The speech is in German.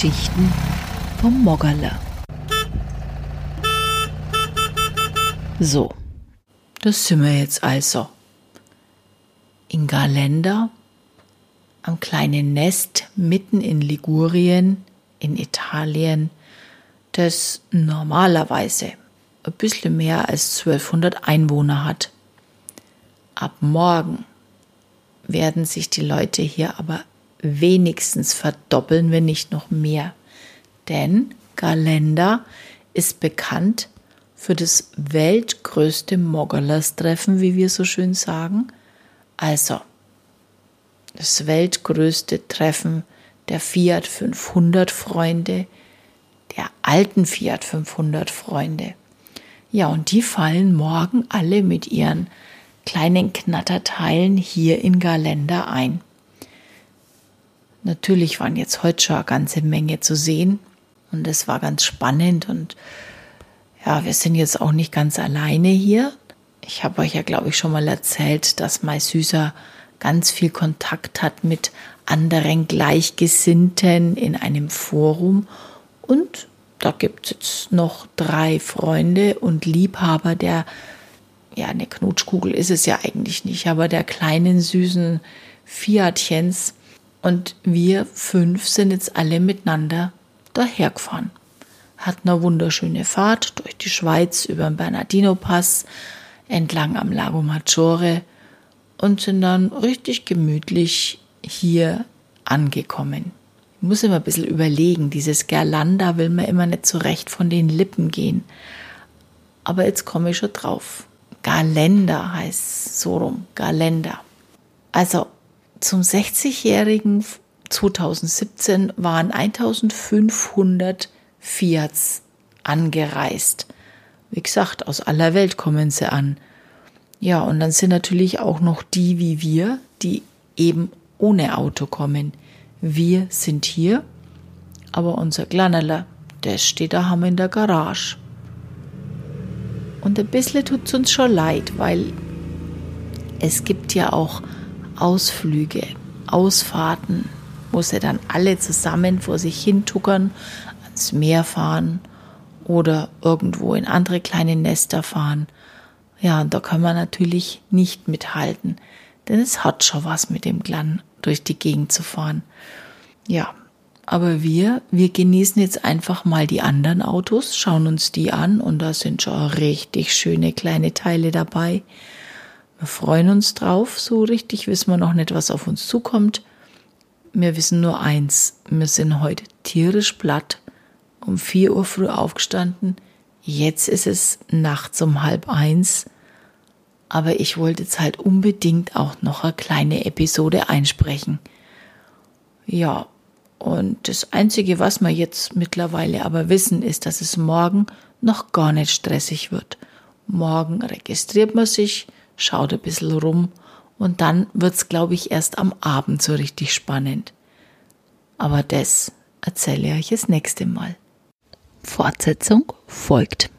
Geschichten vom Moggerle. So, das sind wir jetzt also. In Galenda, am kleinen Nest mitten in Ligurien, in Italien, das normalerweise ein bisschen mehr als 1200 Einwohner hat. Ab morgen werden sich die Leute hier aber wenigstens verdoppeln, wenn nicht noch mehr. Denn Galenda ist bekannt für das weltgrößte Moggerlers-Treffen, wie wir so schön sagen. Also, das weltgrößte Treffen der Fiat 500 Freunde, der alten Fiat 500 Freunde. Ja, und die fallen morgen alle mit ihren kleinen Knatterteilen hier in Galenda ein. Natürlich waren jetzt heute schon eine ganze Menge zu sehen und es war ganz spannend und ja, wir sind jetzt auch nicht ganz alleine hier. Ich habe euch ja, glaube ich, schon mal erzählt, dass mein Süßer ganz viel Kontakt hat mit anderen Gleichgesinnten in einem Forum und da gibt es jetzt noch drei Freunde und Liebhaber der, ja, eine Knutschkugel ist es ja eigentlich nicht, aber der kleinen süßen Fiatchens. Und wir fünf sind jetzt alle miteinander dahergefahren. Hatten eine wunderschöne Fahrt durch die Schweiz über den Bernardino-Pass, entlang am Lago Maggiore und sind dann richtig gemütlich hier angekommen. Ich muss immer ein bisschen überlegen, dieses Gerlanda will mir immer nicht so recht von den Lippen gehen. Aber jetzt komme ich schon drauf. Galender heißt so rum, Galender. Also zum 60-jährigen 2017 waren 1500 Fiats angereist. Wie gesagt, aus aller Welt kommen sie an. Ja, und dann sind natürlich auch noch die wie wir, die eben ohne Auto kommen. Wir sind hier, aber unser Kleinerler, der steht daheim in der Garage. Und ein bisschen tut es uns schon leid, weil es gibt ja auch Ausflüge, Ausfahrten, wo sie dann alle zusammen vor sich hin tuckern, ans Meer fahren oder irgendwo in andere kleine Nester fahren. Ja, und da kann man natürlich nicht mithalten, denn es hat schon was mit dem Glan durch die Gegend zu fahren. Ja, aber wir, wir genießen jetzt einfach mal die anderen Autos, schauen uns die an und da sind schon richtig schöne kleine Teile dabei. Wir freuen uns drauf, so richtig wissen wir noch nicht, was auf uns zukommt. Wir wissen nur eins, wir sind heute tierisch platt, um vier Uhr früh aufgestanden, jetzt ist es nachts um halb eins aber ich wollte jetzt halt unbedingt auch noch eine kleine Episode einsprechen. Ja, und das Einzige, was wir jetzt mittlerweile aber wissen, ist, dass es morgen noch gar nicht stressig wird. Morgen registriert man sich, schaut ein bisschen rum und dann wird's, glaube ich, erst am Abend so richtig spannend. Aber das erzähle ich euch das nächste Mal. Fortsetzung folgt.